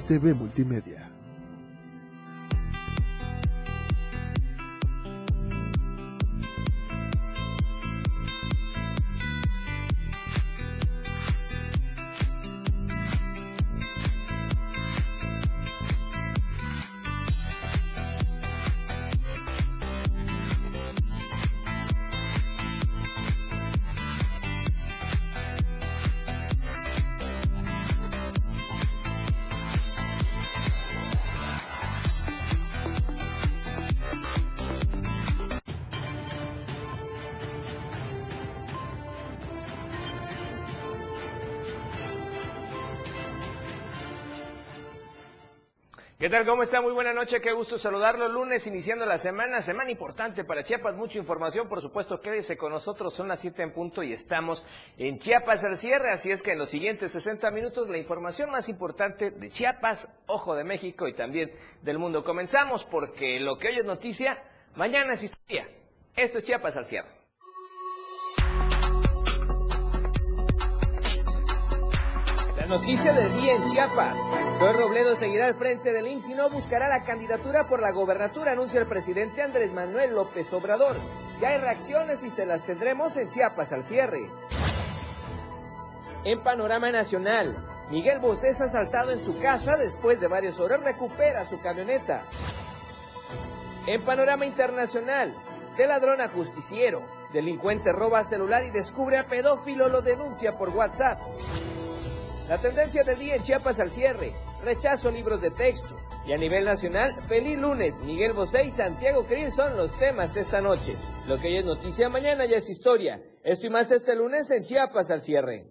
TV Multimedia. Tal? ¿Cómo está? Muy buena noche, qué gusto saludarlo. Lunes iniciando la semana, semana importante para Chiapas, mucha información, por supuesto, quédese con nosotros, son las 7 en punto y estamos en Chiapas al cierre, así es que en los siguientes 60 minutos la información más importante de Chiapas, Ojo de México y también del mundo. Comenzamos porque lo que hoy es noticia, mañana es historia. Esto es Chiapas al cierre. Noticia del día en Chiapas. Soy Robledo seguirá al frente del IMSS y no buscará la candidatura por la gobernatura, anuncia el presidente Andrés Manuel López Obrador. Ya hay reacciones y se las tendremos en Chiapas al cierre. En panorama nacional, Miguel Bosé es asaltado en su casa después de varias horas recupera su camioneta. En panorama internacional, de ladrón a justiciero, delincuente roba celular y descubre a pedófilo lo denuncia por WhatsApp. La tendencia del día en Chiapas al cierre, rechazo libros de texto. Y a nivel nacional, feliz lunes, Miguel Bosé y Santiago Krill son los temas esta noche. Lo que hoy es noticia, mañana ya es historia. Esto y más este lunes en Chiapas al cierre.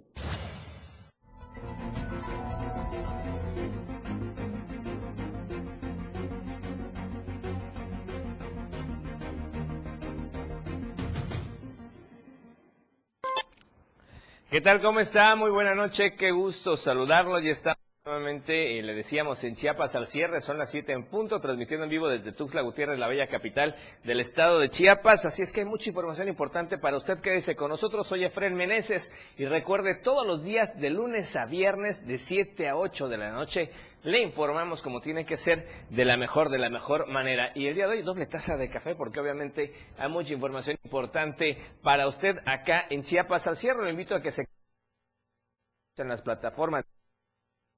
¿Qué tal? ¿Cómo está? Muy buena noche, qué gusto saludarlo. Ya está nuevamente, eh, le decíamos, en Chiapas al cierre, son las 7 en punto, transmitiendo en vivo desde Tuxtla Gutiérrez, la bella capital del estado de Chiapas. Así es que hay mucha información importante para usted. Quédese con nosotros. Soy Efren Meneses y recuerde todos los días de lunes a viernes de 7 a 8 de la noche le informamos como tiene que ser de la mejor, de la mejor manera. Y el día de hoy doble taza de café porque obviamente hay mucha información importante para usted acá en Chiapas al cierre. Lo invito a que se en las plataformas,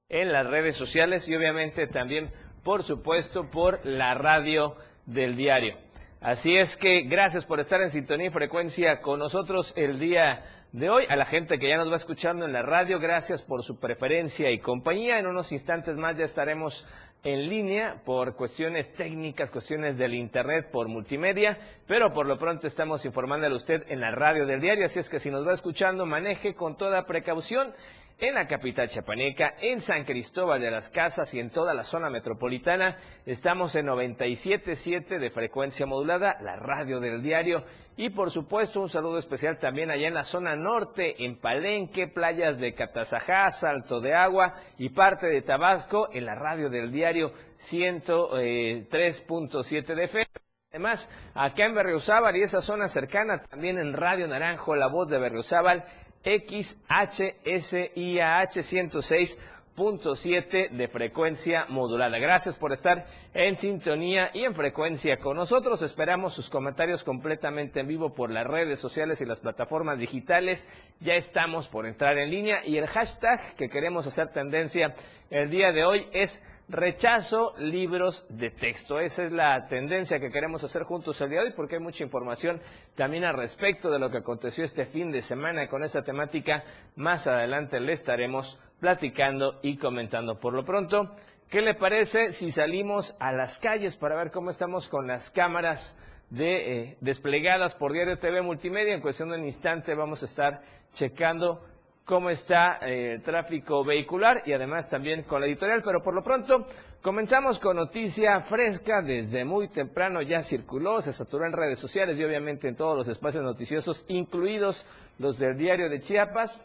en las redes sociales y obviamente también, por supuesto, por la radio del diario. Así es que gracias por estar en sintonía y frecuencia con nosotros el día de hoy. A la gente que ya nos va escuchando en la radio, gracias por su preferencia y compañía. En unos instantes más ya estaremos en línea por cuestiones técnicas, cuestiones del Internet, por multimedia, pero por lo pronto estamos informándole a usted en la radio del diario, así es que si nos va escuchando, maneje con toda precaución en la capital chapaneca, en San Cristóbal de las Casas y en toda la zona metropolitana. Estamos en 97.7 de frecuencia modulada, la radio del diario. Y por supuesto un saludo especial también allá en la zona norte, en Palenque, playas de Catazajá, Salto de Agua y parte de Tabasco, en la radio del diario 103.7 de FM. Además, acá en Berriozábal y esa zona cercana, también en Radio Naranjo, la voz de Berriozábal, XHSIAH 106.7 de frecuencia modulada. Gracias por estar en sintonía y en frecuencia con nosotros. Esperamos sus comentarios completamente en vivo por las redes sociales y las plataformas digitales. Ya estamos por entrar en línea y el hashtag que queremos hacer tendencia el día de hoy es rechazo libros de texto. Esa es la tendencia que queremos hacer juntos el día de hoy porque hay mucha información también al respecto de lo que aconteció este fin de semana con esa temática más adelante le estaremos platicando y comentando. Por lo pronto, ¿qué le parece si salimos a las calles para ver cómo estamos con las cámaras de, eh, desplegadas por Diario TV Multimedia? En cuestión de un instante vamos a estar checando cómo está eh, el tráfico vehicular y además también con la editorial, pero por lo pronto comenzamos con noticia fresca. Desde muy temprano ya circuló, se saturó en redes sociales y obviamente en todos los espacios noticiosos, incluidos los del diario de Chiapas,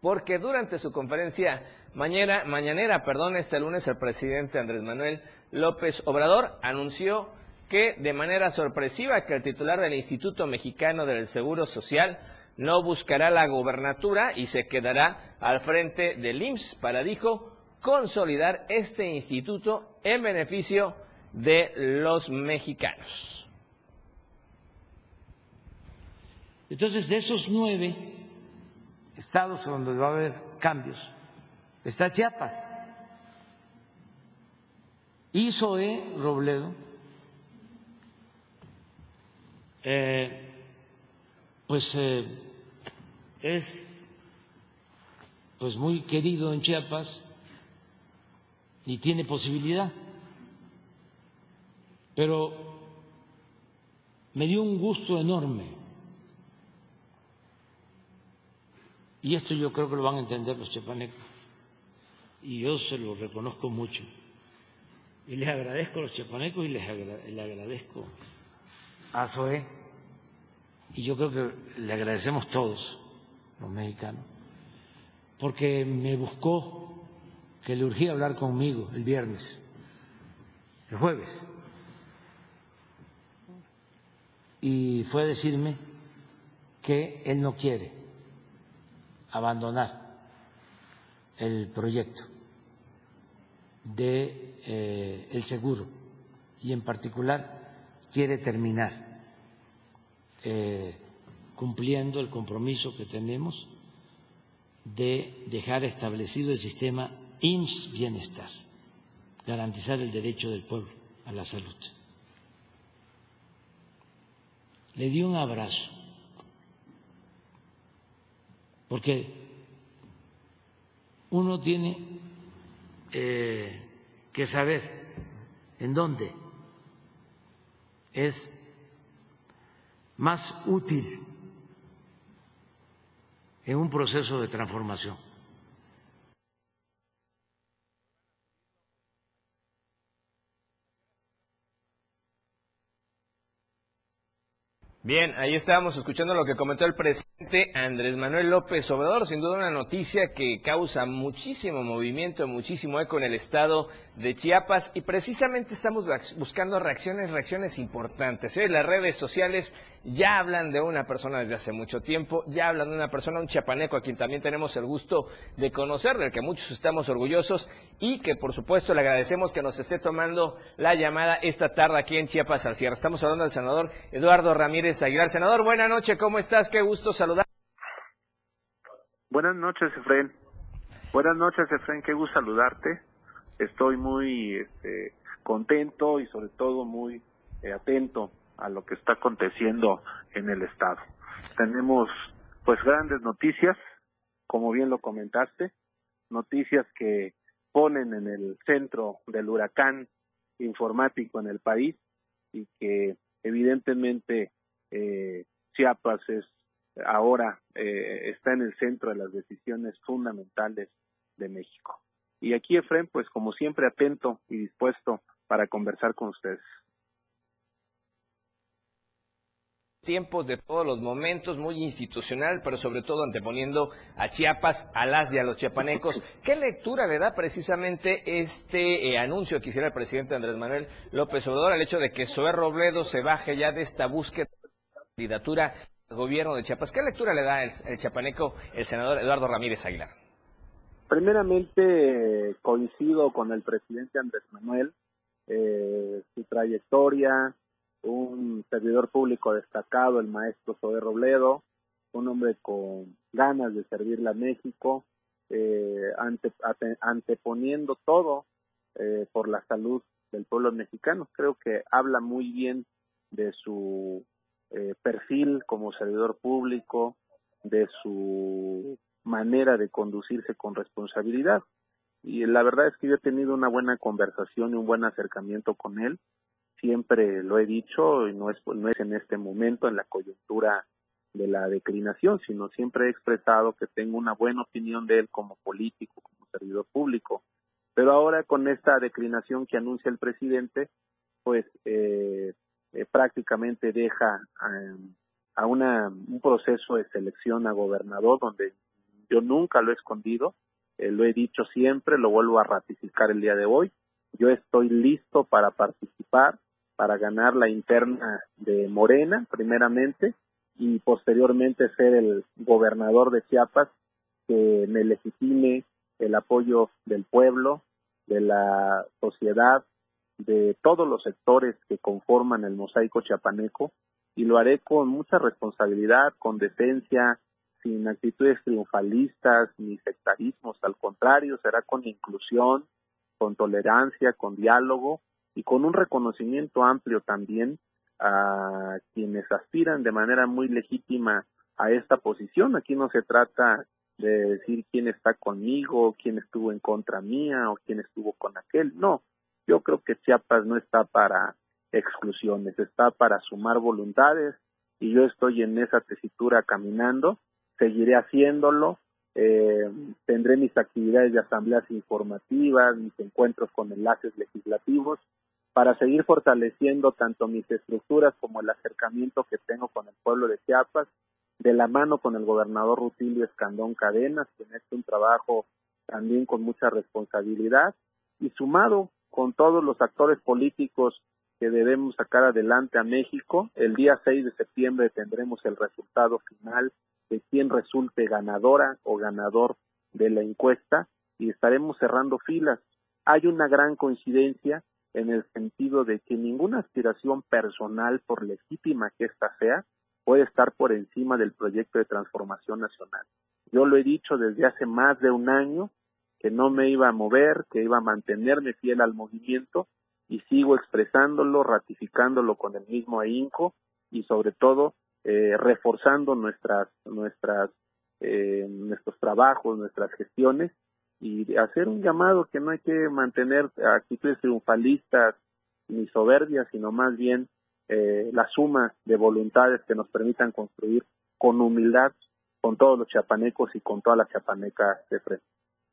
porque durante su conferencia mañana, mañanera, perdón, este lunes el presidente Andrés Manuel López Obrador anunció que de manera sorpresiva que el titular del Instituto Mexicano del Seguro Social no buscará la gobernatura y se quedará al frente del IMSS para, dijo, consolidar este instituto en beneficio de los mexicanos. Entonces, de esos nueve estados donde va a haber cambios, está Chiapas. Y Zoé Robledo eh, pues eh, es pues muy querido en Chiapas y tiene posibilidad. Pero me dio un gusto enorme. Y esto yo creo que lo van a entender los chiapanecos. Y yo se lo reconozco mucho. Y les agradezco a los chiapanecos y les le agradezco a Zoé. Y yo creo que le agradecemos todos, los mexicanos, porque me buscó que le urgía hablar conmigo el viernes, el jueves. Y fue a decirme que él no quiere abandonar el proyecto de eh, el seguro y en particular quiere terminar eh, cumpliendo el compromiso que tenemos de dejar establecido el sistema IMSS Bienestar, garantizar el derecho del pueblo a la salud. Le di un abrazo, porque uno tiene eh, que saber en dónde es más útil en un proceso de transformación. Bien, ahí estábamos escuchando lo que comentó el presidente Andrés Manuel López Obrador. Sin duda una noticia que causa muchísimo movimiento, muchísimo eco en el estado de Chiapas y precisamente estamos buscando reacciones, reacciones importantes. Hoy las redes sociales ya hablan de una persona desde hace mucho tiempo, ya hablan de una persona, un chiapaneco a quien también tenemos el gusto de conocer, del que muchos estamos orgullosos y que por supuesto le agradecemos que nos esté tomando la llamada esta tarde aquí en Chiapas al cierre. Estamos hablando del senador Eduardo Ramírez Aguilar. Senador, buena noche, ¿cómo estás? Qué gusto saludar. Buenas noches, Efren. Buenas noches, Efren, qué gusto saludarte. Estoy muy este, contento y sobre todo muy eh, atento a lo que está aconteciendo en el estado. Tenemos pues grandes noticias, como bien lo comentaste, noticias que ponen en el centro del huracán informático en el país y que evidentemente eh, Chiapas es ahora eh, está en el centro de las decisiones fundamentales de México. Y aquí, Efren, pues como siempre, atento y dispuesto para conversar con ustedes. tiempos de todos los momentos, muy institucional, pero sobre todo anteponiendo a Chiapas, a las y a los chiapanecos. ¿Qué lectura le da precisamente este eh, anuncio que hiciera el presidente Andrés Manuel López Obrador al hecho de que Zoé Robledo se baje ya de esta búsqueda candidatura al gobierno de Chiapas? ¿Qué lectura le da el, el chiapaneco, el senador Eduardo Ramírez Aguilar? Primeramente coincido con el presidente Andrés Manuel, eh, su trayectoria, un servidor público destacado, el maestro Zoé Robledo, un hombre con ganas de servirle a México, eh, ante, anteponiendo todo eh, por la salud del pueblo mexicano. Creo que habla muy bien de su eh, perfil como servidor público, de su manera de conducirse con responsabilidad. Y la verdad es que yo he tenido una buena conversación y un buen acercamiento con él siempre lo he dicho y no es no es en este momento en la coyuntura de la declinación, sino siempre he expresado que tengo una buena opinión de él como político, como servidor público. Pero ahora con esta declinación que anuncia el presidente, pues eh, eh, prácticamente deja a una, un proceso de selección a gobernador donde yo nunca lo he escondido, eh, lo he dicho siempre, lo vuelvo a ratificar el día de hoy. Yo estoy listo para participar, para ganar la interna de Morena, primeramente, y posteriormente ser el gobernador de Chiapas que me legitime el apoyo del pueblo, de la sociedad, de todos los sectores que conforman el mosaico chiapaneco y lo haré con mucha responsabilidad, con decencia, sin actitudes triunfalistas ni sectarismos, al contrario, será con inclusión, con tolerancia, con diálogo y con un reconocimiento amplio también a quienes aspiran de manera muy legítima a esta posición. Aquí no se trata de decir quién está conmigo, quién estuvo en contra mía o quién estuvo con aquel. No, yo creo que Chiapas no está para exclusiones, está para sumar voluntades y yo estoy en esa tesitura caminando, seguiré haciéndolo, eh, tendré mis actividades de asambleas informativas, mis encuentros con enlaces legislativos para seguir fortaleciendo tanto mis estructuras como el acercamiento que tengo con el pueblo de Chiapas, de la mano con el gobernador Rutilio Escandón Cadenas, quien ha hecho un trabajo también con mucha responsabilidad, y sumado con todos los actores políticos que debemos sacar adelante a México. El día 6 de septiembre tendremos el resultado final de quién resulte ganadora o ganador de la encuesta y estaremos cerrando filas. Hay una gran coincidencia en el sentido de que ninguna aspiración personal, por legítima que ésta sea, puede estar por encima del proyecto de transformación nacional. Yo lo he dicho desde hace más de un año que no me iba a mover, que iba a mantenerme fiel al movimiento y sigo expresándolo, ratificándolo con el mismo ahínco y sobre todo eh, reforzando nuestras nuestras eh, nuestros trabajos, nuestras gestiones y hacer un llamado que no hay que mantener actitudes triunfalistas ni soberbias, sino más bien eh, la suma de voluntades que nos permitan construir con humildad con todos los chapanecos y con todas las chapanecas de frente.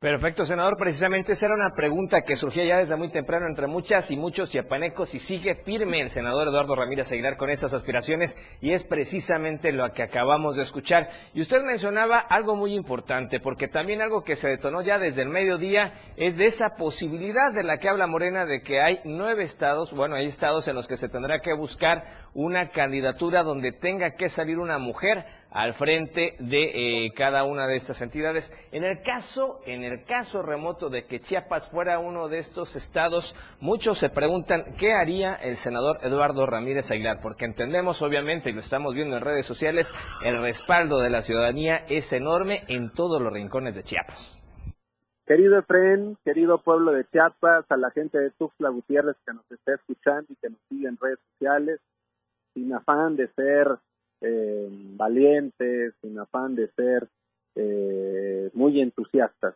Perfecto, senador. Precisamente esa era una pregunta que surgía ya desde muy temprano entre muchas y muchos chiapanecos y sigue firme el senador Eduardo Ramírez Aguilar con esas aspiraciones y es precisamente lo que acabamos de escuchar. Y usted mencionaba algo muy importante porque también algo que se detonó ya desde el mediodía es de esa posibilidad de la que habla Morena de que hay nueve estados, bueno, hay estados en los que se tendrá que buscar una candidatura donde tenga que salir una mujer al frente de eh, cada una de estas entidades. En el caso, en el caso remoto de que Chiapas fuera uno de estos estados, muchos se preguntan qué haría el senador Eduardo Ramírez Aguilar, porque entendemos obviamente, y lo estamos viendo en redes sociales, el respaldo de la ciudadanía es enorme en todos los rincones de Chiapas. Querido Efren, querido pueblo de Chiapas, a la gente de Tuxtla Gutiérrez que nos está escuchando y que nos sigue en redes sociales, sin afán de ser eh, valientes, sin afán de ser eh, muy entusiastas.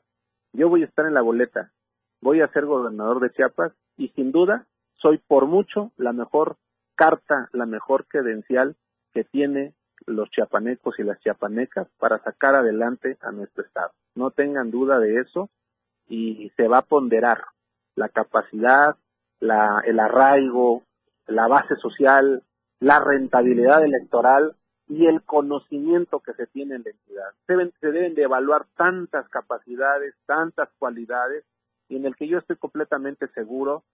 Yo voy a estar en la boleta, voy a ser gobernador de Chiapas y sin duda soy por mucho la mejor carta, la mejor credencial que tiene los chiapanecos y las chiapanecas para sacar adelante a nuestro estado. No tengan duda de eso y se va a ponderar la capacidad, la, el arraigo, la base social, la rentabilidad electoral y el conocimiento que se tiene en la entidad. se deben de evaluar tantas capacidades, tantas cualidades, y en el que yo estoy completamente seguro,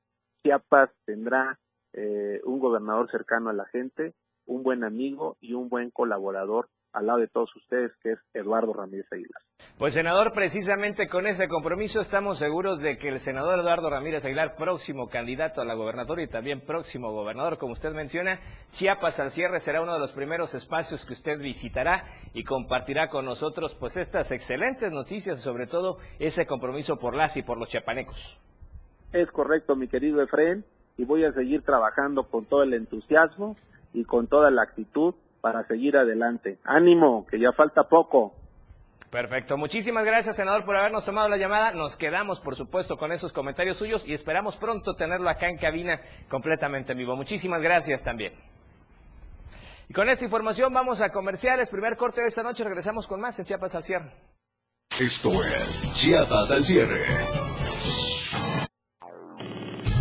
Chiapas tendrá eh, un gobernador cercano a la gente, un buen amigo y un buen colaborador al lado de todos ustedes, que es Eduardo Ramírez Aguilar. Pues senador, precisamente con ese compromiso estamos seguros de que el senador Eduardo Ramírez Aguilar, próximo candidato a la gobernatura y también próximo gobernador, como usted menciona, Chiapas al cierre será uno de los primeros espacios que usted visitará y compartirá con nosotros pues estas excelentes noticias sobre todo ese compromiso por las y por los chiapanecos. Es correcto, mi querido Efraín, y voy a seguir trabajando con todo el entusiasmo y con toda la actitud para seguir adelante. Ánimo, que ya falta poco. Perfecto. Muchísimas gracias, senador, por habernos tomado la llamada. Nos quedamos, por supuesto, con esos comentarios suyos y esperamos pronto tenerlo acá en cabina completamente en vivo. Muchísimas gracias también. Y con esta información vamos a comerciales. Primer corte de esta noche. Regresamos con más en Chiapas al cierre. Esto es Chiapas al cierre.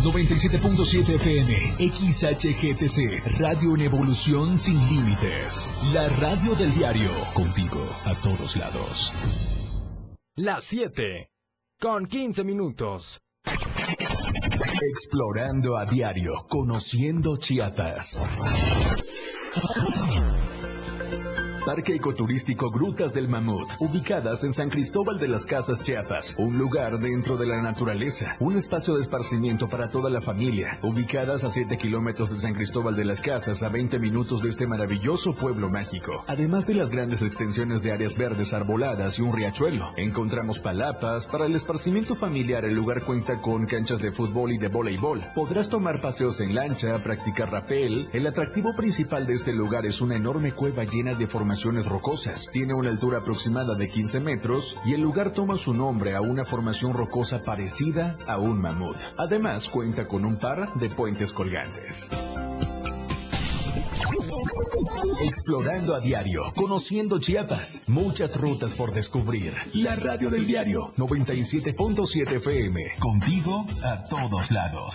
97.7 FM, XHGTC, Radio en Evolución Sin Límites. La radio del diario, contigo a todos lados. Las 7, con 15 minutos. Explorando a diario, conociendo Chiapas. Parque Ecoturístico Grutas del Mamut, ubicadas en San Cristóbal de las Casas Chiapas, un lugar dentro de la naturaleza, un espacio de esparcimiento para toda la familia, ubicadas a 7 kilómetros de San Cristóbal de las Casas, a 20 minutos de este maravilloso pueblo mágico. Además de las grandes extensiones de áreas verdes arboladas y un riachuelo, encontramos palapas. Para el esparcimiento familiar, el lugar cuenta con canchas de fútbol y de voleibol. Podrás tomar paseos en lancha, practicar rapel. El atractivo principal de este lugar es una enorme cueva llena de formaciones rocosas. Tiene una altura aproximada de 15 metros y el lugar toma su nombre a una formación rocosa parecida a un mamut. Además cuenta con un par de puentes colgantes. Explorando a diario, conociendo Chiapas, muchas rutas por descubrir. La radio del diario 97.7 FM, contigo a todos lados.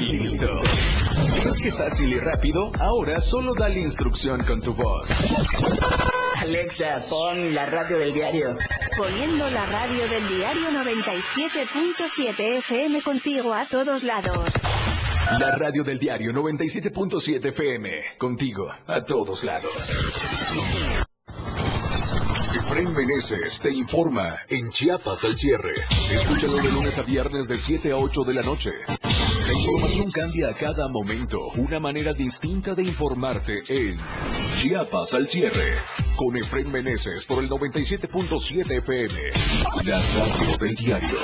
listo. ¿Ves qué fácil y rápido? Ahora solo dale instrucción con tu voz. Alexa, pon la radio del diario. Poniendo la radio del diario 97.7 FM contigo a todos lados. La radio del diario 97.7 FM. Contigo a todos lados. Efraín Meneses te informa en Chiapas al cierre. Escúchalo de lunes a viernes de 7 a 8 de la noche. La información cambia a cada momento. Una manera distinta de informarte en Chiapas al cierre. Con Efraín Meneses por el 97.7 FM. La radio del diario.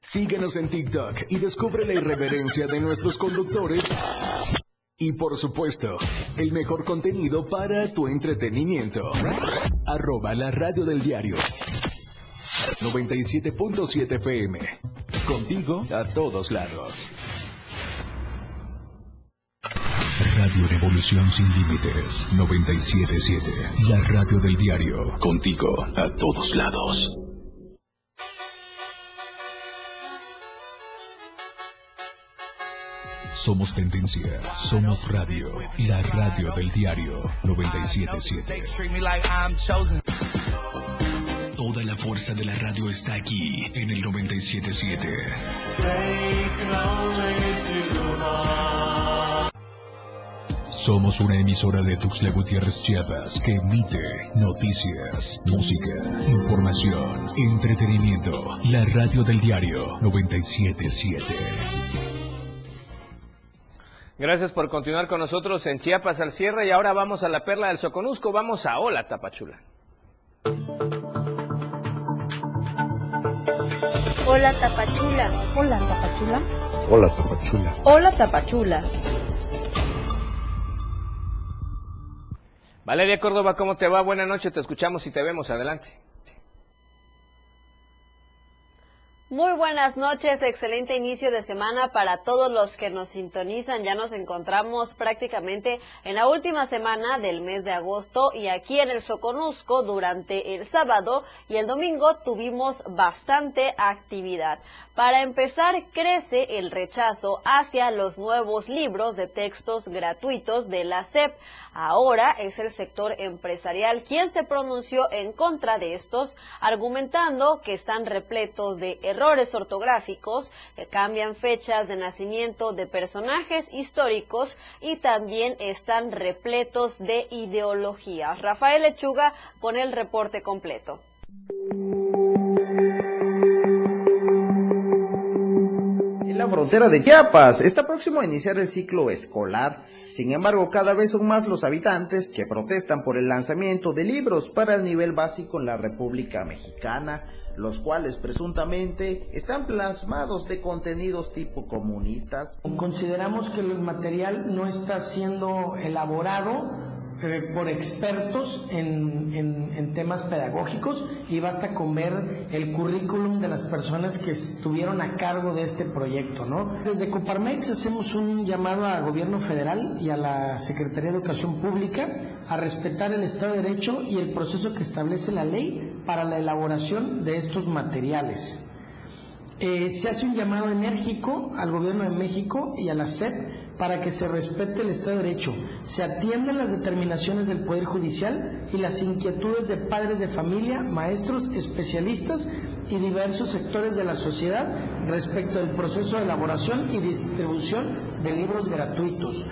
Síguenos en TikTok y descubre la irreverencia de nuestros conductores. Y por supuesto, el mejor contenido para tu entretenimiento. Arroba la radio del diario. 97.7 FM. Contigo a todos lados. Radio Revolución sin límites. 977. La radio del diario. Contigo a todos lados. Somos tendencia, somos radio, la radio del diario 977. Toda la fuerza de la radio está aquí en el 977. Somos una emisora de Tuxtla Gutiérrez Chiapas que emite noticias, música, información, entretenimiento. La radio del diario 977. Gracias por continuar con nosotros en Chiapas al cierre y ahora vamos a la perla del Soconusco, vamos a Hola Tapachula. Hola Tapachula. Hola Tapachula. Hola, Tapachula. Hola Tapachula. Valeria Córdoba, ¿cómo te va? Buenas noches, te escuchamos y te vemos. Adelante. Muy buenas noches, excelente inicio de semana para todos los que nos sintonizan. Ya nos encontramos prácticamente en la última semana del mes de agosto y aquí en el Soconusco durante el sábado y el domingo tuvimos bastante actividad. Para empezar, crece el rechazo hacia los nuevos libros de textos gratuitos de la SEP. Ahora es el sector empresarial quien se pronunció en contra de estos, argumentando que están repletos de errores ortográficos, que cambian fechas de nacimiento de personajes históricos y también están repletos de ideología. Rafael Lechuga con el reporte completo. La frontera de Chiapas está próximo a iniciar el ciclo escolar. Sin embargo, cada vez son más los habitantes que protestan por el lanzamiento de libros para el nivel básico en la República Mexicana, los cuales presuntamente están plasmados de contenidos tipo comunistas. Consideramos que el material no está siendo elaborado por expertos en, en, temas pedagógicos y basta con ver el currículum de las personas que estuvieron a cargo de este proyecto. ¿no? Desde Coparmex hacemos un llamado al gobierno federal y a la Secretaría de Educación Pública a respetar el Estado de Derecho y el proceso que establece la ley para la elaboración de estos materiales. Eh, se hace un llamado enérgico al gobierno de México y a la SEP para que se respete el Estado de Derecho, se atiendan las determinaciones del Poder Judicial y las inquietudes de padres de familia, maestros, especialistas y diversos sectores de la sociedad respecto del proceso de elaboración y distribución de libros gratuitos.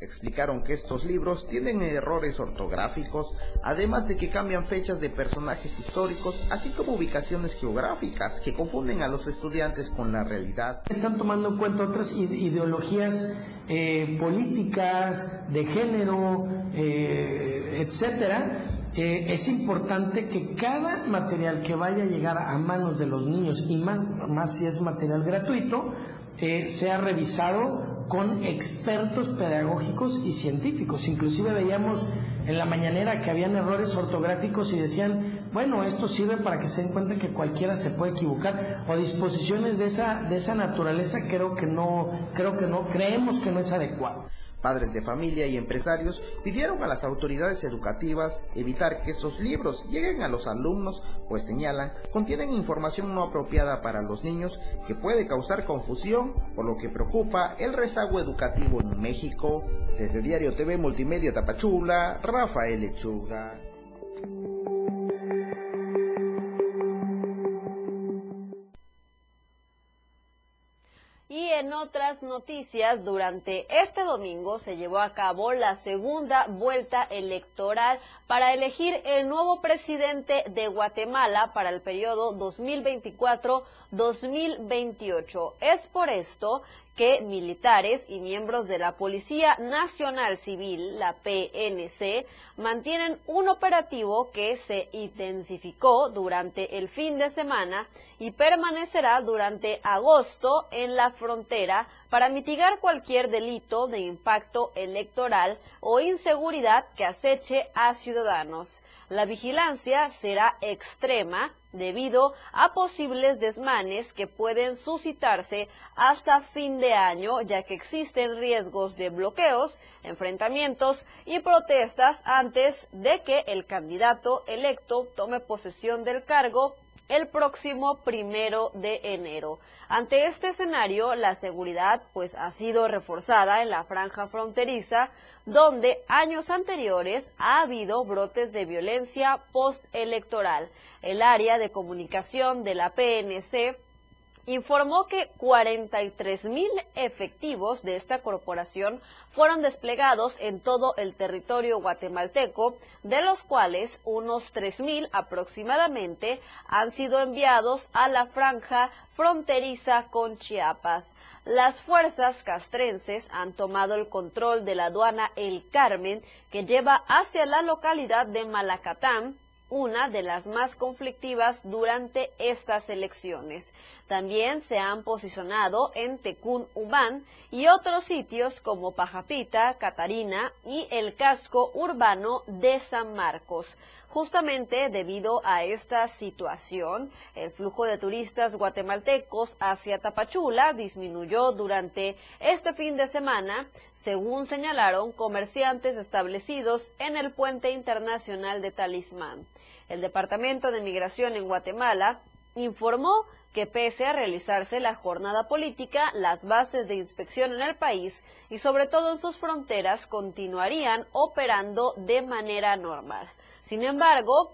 Explicaron que estos libros tienen errores ortográficos, además de que cambian fechas de personajes históricos, así como ubicaciones geográficas que confunden a los estudiantes con la realidad. Están tomando en cuenta otras ideologías eh, políticas, de género, eh, etcétera. Eh, es importante que cada material que vaya a llegar a manos de los niños, y más, más si es material gratuito, sea revisado con expertos pedagógicos y científicos. Inclusive veíamos en la mañanera que habían errores ortográficos y decían, bueno, esto sirve para que se den cuenta que cualquiera se puede equivocar o disposiciones de esa de esa naturaleza creo que no creo que no creemos que no es adecuado. Padres de familia y empresarios pidieron a las autoridades educativas evitar que esos libros lleguen a los alumnos, pues señalan contienen información no apropiada para los niños que puede causar confusión, por lo que preocupa el rezago educativo en México. Desde Diario TV Multimedia Tapachula, Rafael Lechuga. Y en otras noticias, durante este domingo se llevó a cabo la segunda vuelta electoral para elegir el nuevo presidente de Guatemala para el periodo 2024-2028. Es por esto que militares y miembros de la Policía Nacional Civil, la PNC, mantienen un operativo que se intensificó durante el fin de semana y permanecerá durante agosto en la frontera para mitigar cualquier delito de impacto electoral o inseguridad que aceche a ciudadanos. La vigilancia será extrema debido a posibles desmanes que pueden suscitarse hasta fin de año, ya que existen riesgos de bloqueos, enfrentamientos y protestas antes de que el candidato electo tome posesión del cargo el próximo primero de enero. Ante este escenario, la seguridad pues ha sido reforzada en la franja fronteriza, donde años anteriores ha habido brotes de violencia postelectoral. El área de comunicación de la PNC informó que 43 mil efectivos de esta corporación fueron desplegados en todo el territorio guatemalteco, de los cuales unos 3 mil aproximadamente han sido enviados a la franja fronteriza con Chiapas. Las fuerzas castrenses han tomado el control de la aduana El Carmen, que lleva hacia la localidad de Malacatán, una de las más conflictivas durante estas elecciones. También se han posicionado en Tecún Ubán y otros sitios como Pajapita, Catarina y el casco urbano de San Marcos. Justamente debido a esta situación, el flujo de turistas guatemaltecos hacia Tapachula disminuyó durante este fin de semana, según señalaron comerciantes establecidos en el puente internacional de Talismán. El Departamento de Migración en Guatemala informó que pese a realizarse la jornada política, las bases de inspección en el país y sobre todo en sus fronteras continuarían operando de manera normal. Sin embargo,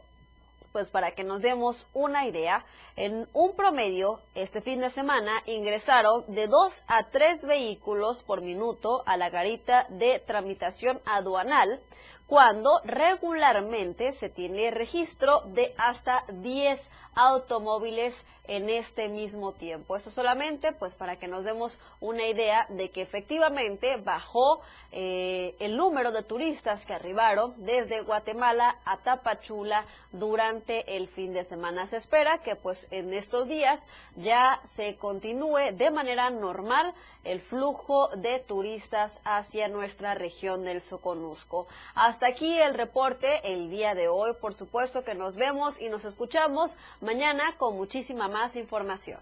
pues para que nos demos una idea, en un promedio, este fin de semana ingresaron de dos a tres vehículos por minuto a la garita de tramitación aduanal, cuando regularmente se tiene registro de hasta 10 automóviles en este mismo tiempo. Eso solamente pues para que nos demos una idea de que efectivamente bajó eh, el número de turistas que arribaron desde Guatemala a Tapachula durante el fin de semana. Se espera que pues en estos días ya se continúe de manera normal el flujo de turistas hacia nuestra región del Soconusco. Hasta aquí el reporte el día de hoy. Por supuesto que nos vemos y nos escuchamos mañana con muchísima más información.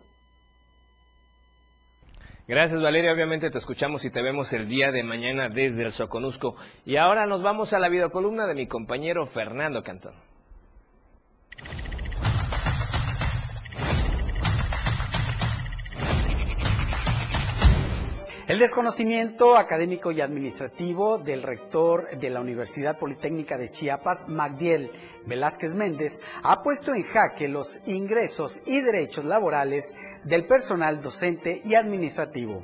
Gracias Valeria, obviamente te escuchamos y te vemos el día de mañana desde el Soconusco. Y ahora nos vamos a la videocolumna de mi compañero Fernando Cantón. El desconocimiento académico y administrativo del rector de la Universidad Politécnica de Chiapas, Magdiel Velázquez Méndez, ha puesto en jaque los ingresos y derechos laborales del personal docente y administrativo.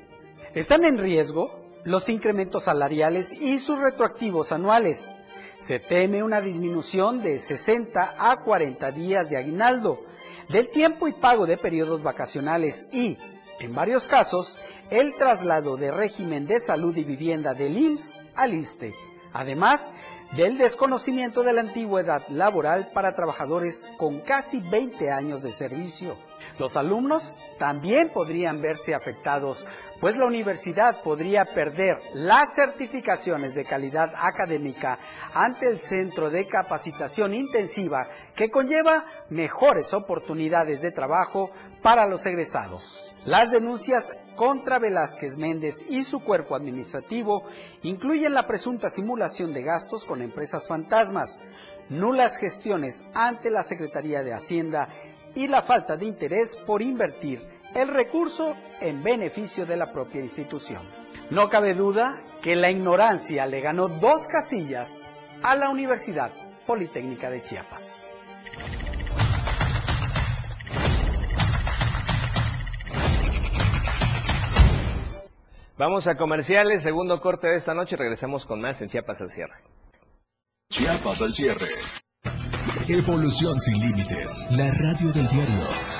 Están en riesgo los incrementos salariales y sus retroactivos anuales. Se teme una disminución de 60 a 40 días de aguinaldo, del tiempo y pago de periodos vacacionales y, en varios casos, el traslado de régimen de salud y vivienda del IMSS al ISTE, además del desconocimiento de la antigüedad laboral para trabajadores con casi 20 años de servicio. Los alumnos también podrían verse afectados, pues la universidad podría perder las certificaciones de calidad académica ante el Centro de Capacitación Intensiva que conlleva mejores oportunidades de trabajo para los egresados. Las denuncias contra Velázquez Méndez y su cuerpo administrativo incluyen la presunta simulación de gastos con empresas fantasmas, nulas gestiones ante la Secretaría de Hacienda y la falta de interés por invertir el recurso en beneficio de la propia institución. No cabe duda que la ignorancia le ganó dos casillas a la Universidad Politécnica de Chiapas. Vamos a comerciales, segundo corte de esta noche, regresamos con más en Chiapas al cierre. Chiapas al cierre. Evolución sin límites. La radio del diario.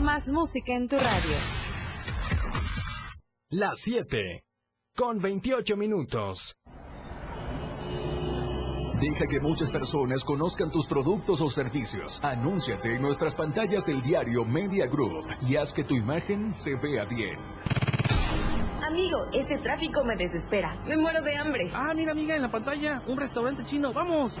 Más música en tu radio. Las 7. Con 28 minutos. Deja que muchas personas conozcan tus productos o servicios. Anúnciate en nuestras pantallas del diario Media Group y haz que tu imagen se vea bien. Amigo, este tráfico me desespera. Me muero de hambre. Ah, mira, amiga, en la pantalla, un restaurante chino. ¡Vamos!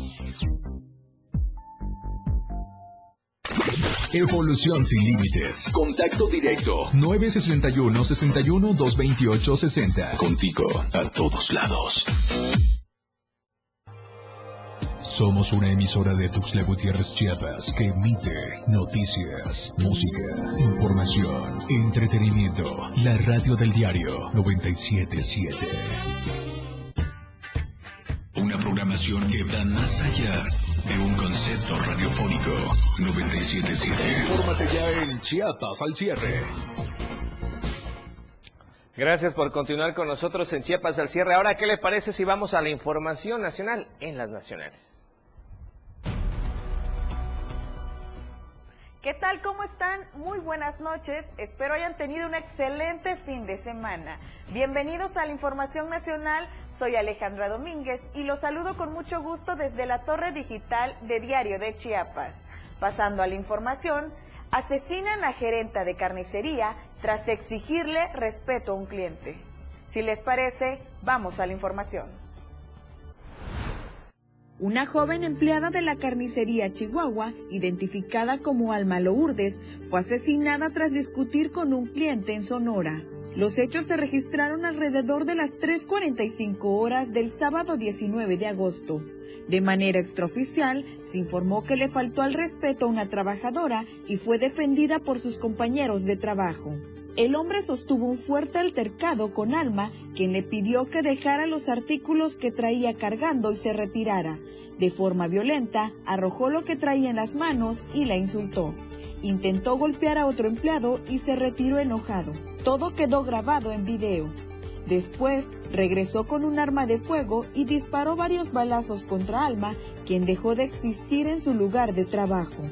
Evolución sin límites. Contacto directo. 961 61 228 60. Contigo a todos lados. Somos una emisora de Tuxtla Gutiérrez Chiapas que emite noticias, música, información, entretenimiento. La radio del diario 977. Una programación que va más allá de un concepto radiofónico 977. Infórmate ya en Chiapas al cierre. Gracias por continuar con nosotros en Chiapas al cierre. Ahora, ¿qué le parece si vamos a la información nacional en las nacionales? ¿Qué tal? ¿Cómo están? Muy buenas noches. Espero hayan tenido un excelente fin de semana. Bienvenidos a la Información Nacional. Soy Alejandra Domínguez y los saludo con mucho gusto desde la torre digital de Diario de Chiapas. Pasando a la información, asesinan a gerenta de carnicería tras exigirle respeto a un cliente. Si les parece, vamos a la información. Una joven empleada de la carnicería Chihuahua, identificada como Alma Lourdes, fue asesinada tras discutir con un cliente en Sonora. Los hechos se registraron alrededor de las 3.45 horas del sábado 19 de agosto. De manera extraoficial, se informó que le faltó al respeto a una trabajadora y fue defendida por sus compañeros de trabajo. El hombre sostuvo un fuerte altercado con Alma, quien le pidió que dejara los artículos que traía cargando y se retirara. De forma violenta, arrojó lo que traía en las manos y la insultó. Intentó golpear a otro empleado y se retiró enojado. Todo quedó grabado en video. Después, regresó con un arma de fuego y disparó varios balazos contra Alma, quien dejó de existir en su lugar de trabajo.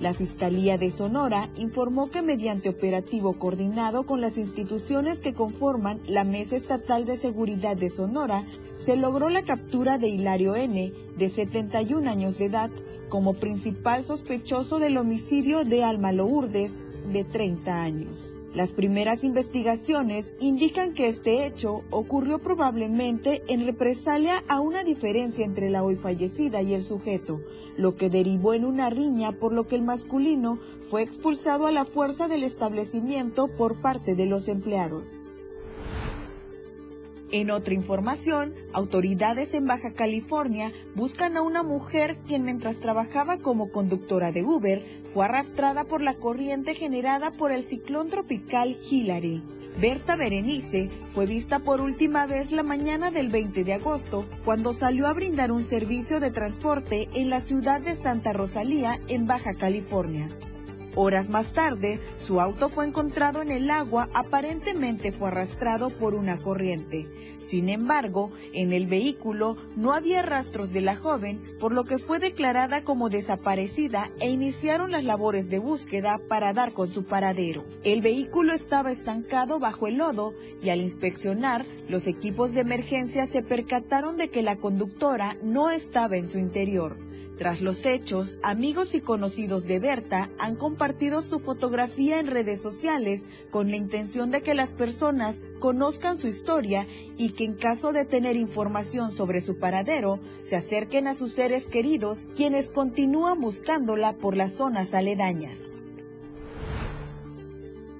La Fiscalía de Sonora informó que mediante operativo coordinado con las instituciones que conforman la Mesa Estatal de Seguridad de Sonora, se logró la captura de Hilario N., de 71 años de edad, como principal sospechoso del homicidio de Alma Lourdes, de 30 años. Las primeras investigaciones indican que este hecho ocurrió probablemente en represalia a una diferencia entre la hoy fallecida y el sujeto, lo que derivó en una riña por lo que el masculino fue expulsado a la fuerza del establecimiento por parte de los empleados. En otra información, autoridades en Baja California buscan a una mujer quien mientras trabajaba como conductora de Uber fue arrastrada por la corriente generada por el ciclón tropical Hillary. Berta Berenice fue vista por última vez la mañana del 20 de agosto cuando salió a brindar un servicio de transporte en la ciudad de Santa Rosalía en Baja California. Horas más tarde, su auto fue encontrado en el agua, aparentemente fue arrastrado por una corriente. Sin embargo, en el vehículo no había rastros de la joven, por lo que fue declarada como desaparecida e iniciaron las labores de búsqueda para dar con su paradero. El vehículo estaba estancado bajo el lodo y al inspeccionar, los equipos de emergencia se percataron de que la conductora no estaba en su interior. Tras los hechos, amigos y conocidos de Berta han compartido su fotografía en redes sociales con la intención de que las personas conozcan su historia y que en caso de tener información sobre su paradero, se acerquen a sus seres queridos quienes continúan buscándola por las zonas aledañas.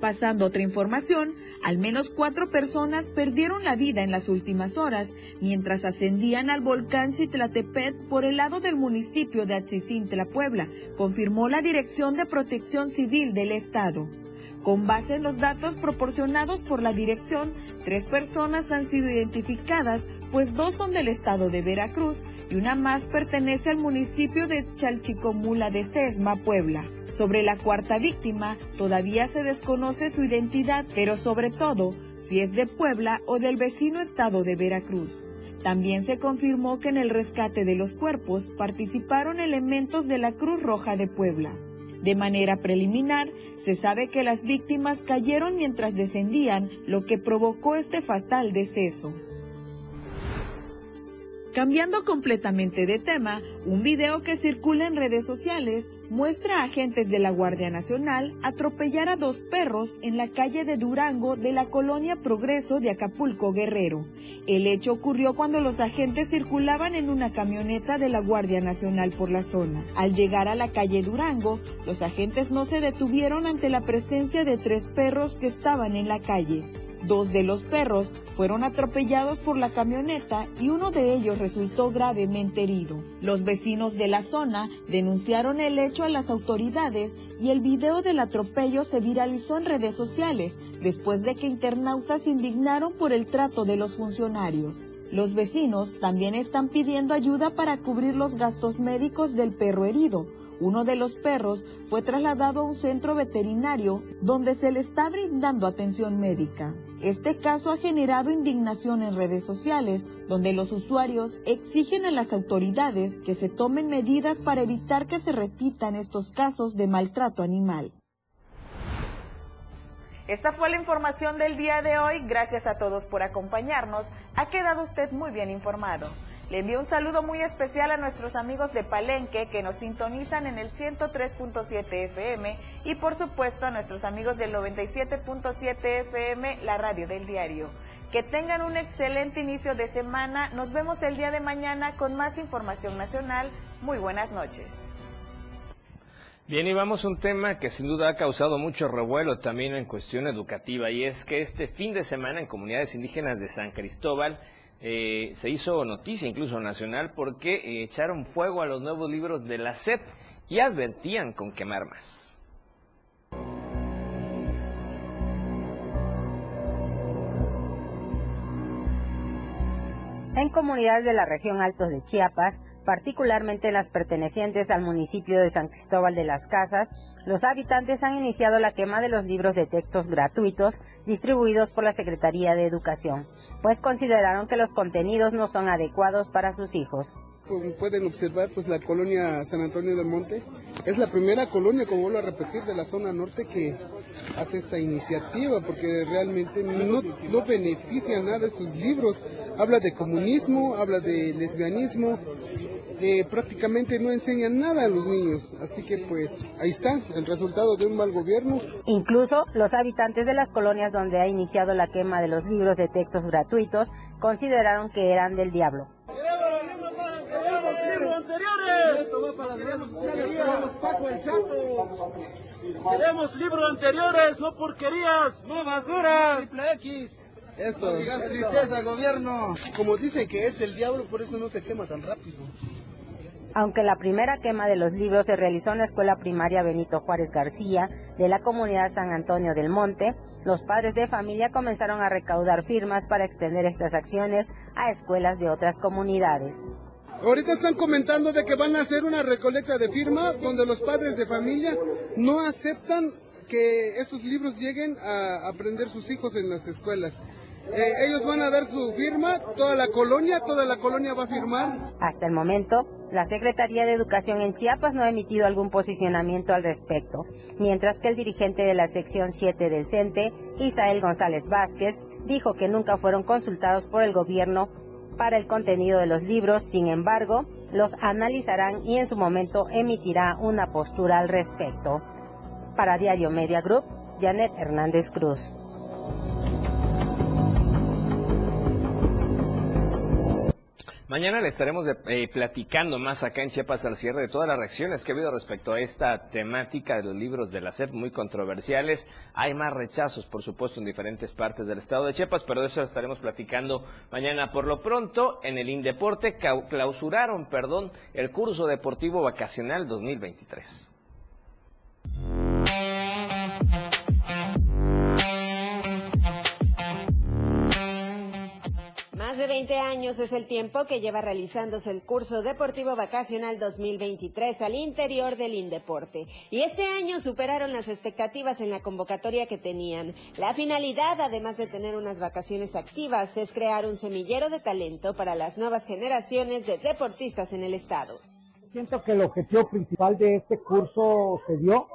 Pasando otra información, al menos cuatro personas perdieron la vida en las últimas horas mientras ascendían al volcán Citlatepet por el lado del municipio de Atzicintla, Puebla, confirmó la Dirección de Protección Civil del Estado. Con base en los datos proporcionados por la dirección, tres personas han sido identificadas, pues dos son del estado de Veracruz y una más pertenece al municipio de Chalchicomula de Sesma, Puebla. Sobre la cuarta víctima, todavía se desconoce su identidad, pero sobre todo si es de Puebla o del vecino estado de Veracruz. También se confirmó que en el rescate de los cuerpos participaron elementos de la Cruz Roja de Puebla. De manera preliminar, se sabe que las víctimas cayeron mientras descendían, lo que provocó este fatal deceso. Cambiando completamente de tema, un video que circula en redes sociales muestra a agentes de la Guardia Nacional atropellar a dos perros en la calle de Durango de la colonia Progreso de Acapulco Guerrero. El hecho ocurrió cuando los agentes circulaban en una camioneta de la Guardia Nacional por la zona. Al llegar a la calle Durango, los agentes no se detuvieron ante la presencia de tres perros que estaban en la calle. Dos de los perros fueron atropellados por la camioneta y uno de ellos resultó gravemente herido. Los vecinos de la zona denunciaron el hecho a las autoridades y el video del atropello se viralizó en redes sociales después de que internautas se indignaron por el trato de los funcionarios. Los vecinos también están pidiendo ayuda para cubrir los gastos médicos del perro herido, uno de los perros fue trasladado a un centro veterinario donde se le está brindando atención médica. Este caso ha generado indignación en redes sociales, donde los usuarios exigen a las autoridades que se tomen medidas para evitar que se repitan estos casos de maltrato animal. Esta fue la información del día de hoy. Gracias a todos por acompañarnos. Ha quedado usted muy bien informado. Le envío un saludo muy especial a nuestros amigos de Palenque que nos sintonizan en el 103.7 FM y por supuesto a nuestros amigos del 97.7 FM, la radio del diario. Que tengan un excelente inicio de semana. Nos vemos el día de mañana con más información nacional. Muy buenas noches. Bien, y vamos a un tema que sin duda ha causado mucho revuelo también en cuestión educativa, y es que este fin de semana en comunidades indígenas de San Cristóbal eh, se hizo noticia incluso nacional porque eh, echaron fuego a los nuevos libros de la SEP y advertían con quemar más. En comunidades de la región Altos de Chiapas, particularmente las pertenecientes al municipio de San Cristóbal de las Casas, los habitantes han iniciado la quema de los libros de textos gratuitos distribuidos por la Secretaría de Educación, pues consideraron que los contenidos no son adecuados para sus hijos. Pueden observar, pues la colonia San Antonio del Monte es la primera colonia, como vuelvo a repetir, de la zona norte que hace esta iniciativa, porque realmente no, no beneficia nada estos libros. Habla de comunismo, habla de lesbianismo, eh, prácticamente no enseñan nada a los niños. Así que pues ahí está el resultado de un mal gobierno. Incluso los habitantes de las colonias donde ha iniciado la quema de los libros de textos gratuitos consideraron que eran del diablo. Queremos libros anteriores, no porquerías, no basura. Triple X. Eso. tristeza, gobierno. Como dicen que es el diablo, por eso no se quema tan rápido. Aunque la primera quema de los libros se realizó en la escuela primaria Benito Juárez García de la comunidad San Antonio del Monte, los padres de familia comenzaron a recaudar firmas para extender estas acciones a escuelas de otras comunidades. Ahorita están comentando de que van a hacer una recolecta de firma donde los padres de familia no aceptan que estos libros lleguen a aprender sus hijos en las escuelas. Eh, ellos van a dar su firma, toda la colonia, toda la colonia va a firmar. Hasta el momento, la Secretaría de Educación en Chiapas no ha emitido algún posicionamiento al respecto, mientras que el dirigente de la sección 7 del CENTE, Isael González Vázquez, dijo que nunca fueron consultados por el gobierno para el contenido de los libros, sin embargo, los analizarán y en su momento emitirá una postura al respecto. Para Diario Media Group, Janet Hernández Cruz. Mañana le estaremos eh, platicando más acá en Chiapas al cierre de todas las reacciones que ha habido respecto a esta temática de los libros de la SEP muy controversiales. Hay más rechazos, por supuesto, en diferentes partes del estado de Chiapas, pero de eso estaremos platicando mañana. Por lo pronto, en el Indeporte clausuraron, perdón, el curso deportivo vacacional 2023. De 20 años es el tiempo que lleva realizándose el curso deportivo vacacional 2023 al interior del Indeporte. Y este año superaron las expectativas en la convocatoria que tenían. La finalidad, además de tener unas vacaciones activas, es crear un semillero de talento para las nuevas generaciones de deportistas en el estado. Siento que el objetivo principal de este curso se dio.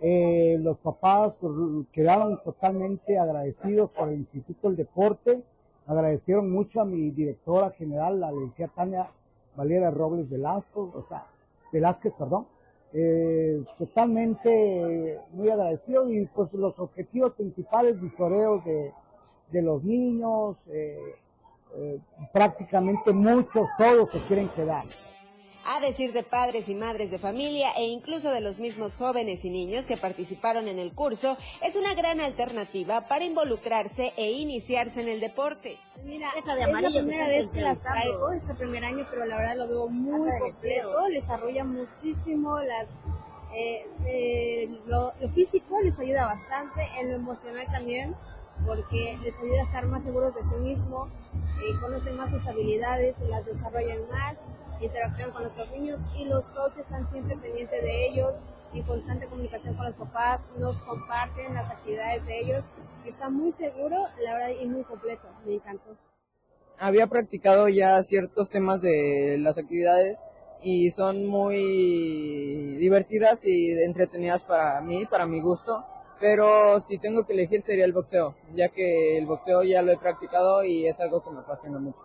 Eh, los papás quedaron totalmente agradecidos por el Instituto del Deporte agradecieron mucho a mi directora general, la licenciada Tania Valera Robles Velasco, o sea, Velázquez, perdón, eh, totalmente muy agradecido y pues los objetivos principales, visoreos de, de los niños, eh, eh, prácticamente muchos, todos se quieren quedar. A decir de padres y madres de familia e incluso de los mismos jóvenes y niños que participaron en el curso, es una gran alternativa para involucrarse e iniciarse en el deporte. Mira, es la primera vez que las traigo, es el primer año, pero la verdad lo veo muy completo, les desarrolla muchísimo las eh, eh, lo, lo, físico les ayuda bastante, en lo emocional también, porque les ayuda a estar más seguros de sí mismo, eh, conocen más sus habilidades, las desarrollan más interactúan con otros niños y los coaches están siempre pendientes de ellos, en constante comunicación con los papás, nos comparten las actividades de ellos. Está muy seguro, la verdad, y muy completo. Me encantó. Había practicado ya ciertos temas de las actividades y son muy divertidas y entretenidas para mí, para mi gusto. Pero si tengo que elegir sería el boxeo, ya que el boxeo ya lo he practicado y es algo que me apasiona mucho.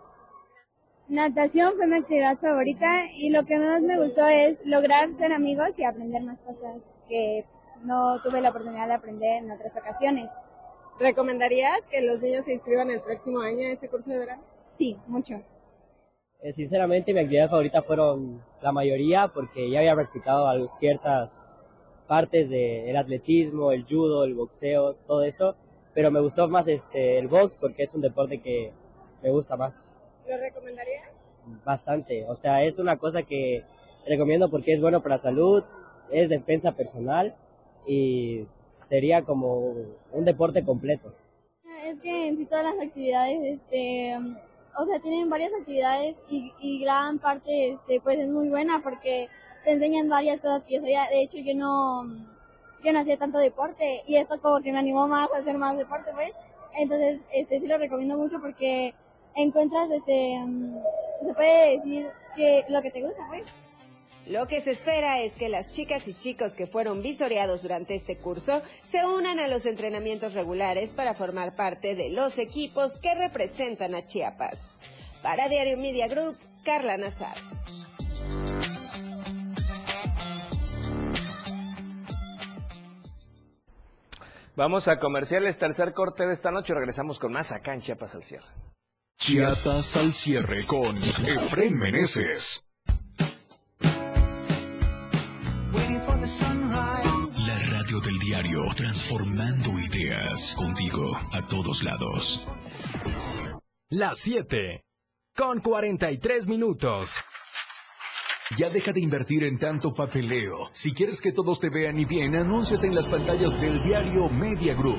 Natación fue mi actividad favorita y lo que más me gustó es lograr ser amigos y aprender más cosas que no tuve la oportunidad de aprender en otras ocasiones. ¿Recomendarías que los niños se inscriban el próximo año a este curso de verano? Sí, mucho. Eh, sinceramente mi actividad favorita fueron la mayoría porque ya había practicado ciertas partes del atletismo, el judo, el boxeo, todo eso, pero me gustó más este, el box porque es un deporte que me gusta más. ¿Lo recomendarías? Bastante, o sea, es una cosa que recomiendo porque es bueno para la salud, es defensa personal y sería como un deporte completo. Es que en sí todas las actividades, este, o sea, tienen varias actividades y, y gran parte, este, pues es muy buena porque te enseñan varias cosas que yo sabía. De hecho, yo no, yo no hacía tanto deporte y esto como que me animó más a hacer más deporte, pues. Entonces, este, sí lo recomiendo mucho porque encuentras, este, se puede decir que lo que te gusta, pues. Lo que se espera es que las chicas y chicos que fueron visoreados durante este curso se unan a los entrenamientos regulares para formar parte de los equipos que representan a Chiapas. Para Diario Media Group, Carla Nazar. Vamos a comerciales, tercer corte de esta noche. Regresamos con más acá en Chiapas al cierre. Chiapas al cierre con Efren Meneses. La radio del diario, transformando ideas contigo a todos lados. Las 7 con 43 minutos. Ya deja de invertir en tanto papeleo. Si quieres que todos te vean y bien, anúnciate en las pantallas del diario Media Group.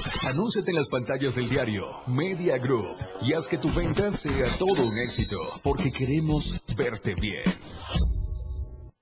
Anúnciate en las pantallas del diario Media Group y haz que tu venta sea todo un éxito, porque queremos verte bien.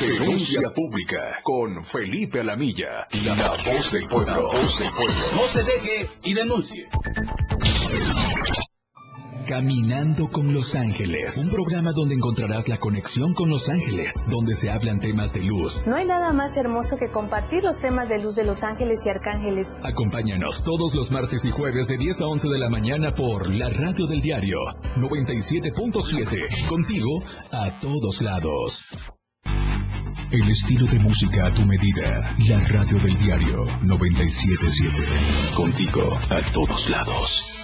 Denuncia pública con Felipe Alamilla, la voz del pueblo. voz del pueblo. No se deje y denuncie. Caminando con Los Ángeles, un programa donde encontrarás la conexión con Los Ángeles, donde se hablan temas de luz. No hay nada más hermoso que compartir los temas de luz de Los Ángeles y Arcángeles. Acompáñanos todos los martes y jueves de 10 a 11 de la mañana por la radio del diario 97.7, contigo a todos lados. El estilo de música a tu medida. La radio del diario 977. Contigo a todos lados.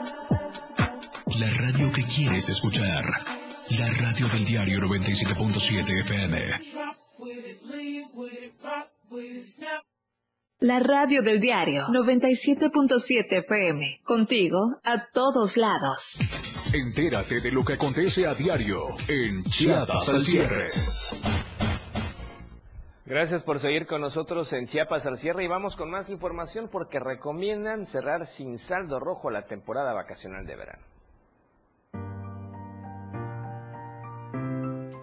La radio que quieres escuchar. La radio del diario 97.7 FM. La radio del diario 97.7 FM. Contigo a todos lados. Entérate de lo que acontece a diario en Chiapas al cierre. Gracias por seguir con nosotros en Chiapas al cierre y vamos con más información porque recomiendan cerrar sin saldo rojo la temporada vacacional de verano.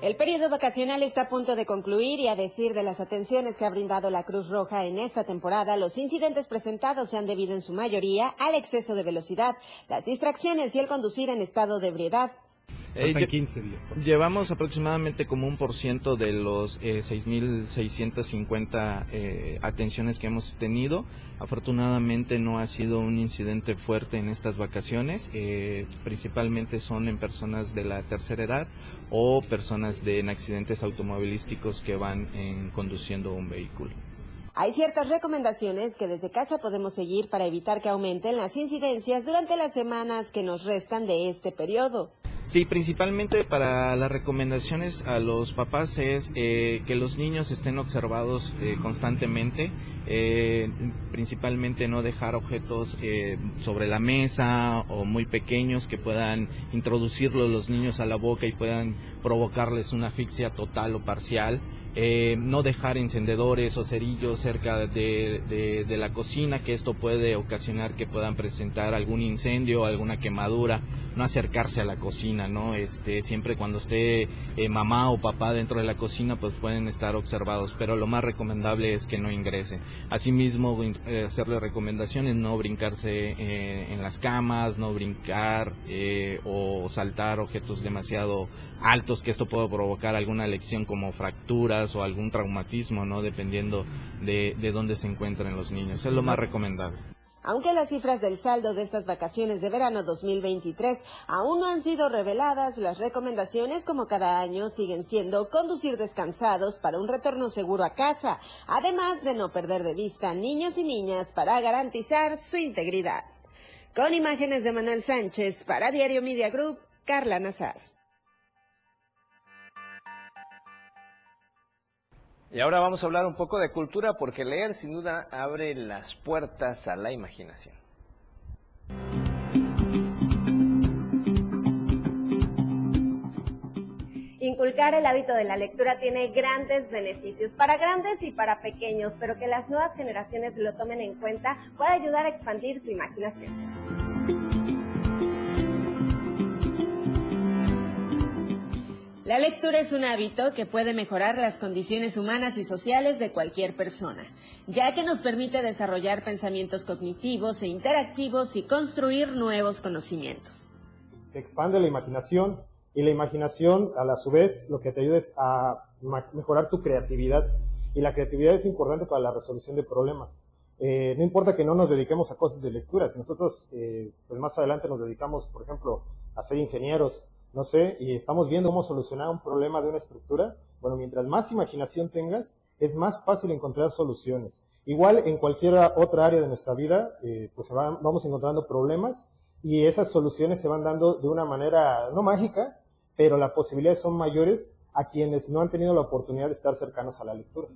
El periodo vacacional está a punto de concluir y a decir de las atenciones que ha brindado la Cruz Roja en esta temporada, los incidentes presentados se han debido en su mayoría al exceso de velocidad, las distracciones y el conducir en estado de ebriedad. Eh, lle- Llevamos aproximadamente como un por ciento de los eh, 6.650 eh, atenciones que hemos tenido. Afortunadamente no ha sido un incidente fuerte en estas vacaciones. eh, principalmente son en personas de la tercera edad o personas de, en accidentes automovilísticos que van en, conduciendo un vehículo. Hay ciertas recomendaciones que desde casa podemos seguir para evitar que aumenten las incidencias durante las semanas que nos restan de este periodo. Sí, principalmente para las recomendaciones a los papás es eh, que los niños estén observados eh, constantemente, eh, principalmente no dejar objetos eh, sobre la mesa o muy pequeños que puedan introducirlos los niños a la boca y puedan provocarles una asfixia total o parcial. Eh, no dejar encendedores o cerillos cerca de, de- la cocina, que esto puede ocasionar que puedan presentar algún incendio, alguna quemadura, no acercarse a la cocina, ¿no? Este, siempre cuando esté eh, mamá o papá dentro de la cocina, pues pueden estar observados, pero lo más recomendable es que no ingresen. Asimismo, eh, hacerle recomendaciones, no brincarse eh, en las camas, no brincar o saltar objetos demasiado altos que esto puede provocar alguna lección como o algún traumatismo, ¿no? Dependiendo de, de dónde se encuentren los niños. Es lo más recomendable. Aunque las cifras del saldo de estas vacaciones de verano 2023 aún no han sido reveladas, las recomendaciones como cada año siguen siendo conducir descansados para un retorno seguro a casa, además de no perder de vista niños y niñas para garantizar su integridad. Con imágenes de Manuel Sánchez para Diario Media Group, Carla Nazar. Y ahora vamos a hablar un poco de cultura porque leer sin duda abre las puertas a la imaginación. Inculcar el hábito de la lectura tiene grandes beneficios para grandes y para pequeños, pero que las nuevas generaciones lo tomen en cuenta puede ayudar a expandir su imaginación. La lectura es un hábito que puede mejorar las condiciones humanas y sociales de cualquier persona, ya que nos permite desarrollar pensamientos cognitivos e interactivos y construir nuevos conocimientos. expande la imaginación y la imaginación a la su vez lo que te ayuda es a mejorar tu creatividad y la creatividad es importante para la resolución de problemas. Eh, no importa que no nos dediquemos a cosas de lectura, si nosotros eh, pues más adelante nos dedicamos, por ejemplo, a ser ingenieros no sé, y estamos viendo cómo solucionar un problema de una estructura, bueno, mientras más imaginación tengas, es más fácil encontrar soluciones. Igual en cualquier otra área de nuestra vida, eh, pues vamos encontrando problemas y esas soluciones se van dando de una manera no mágica, pero las posibilidades son mayores a quienes no han tenido la oportunidad de estar cercanos a la lectura.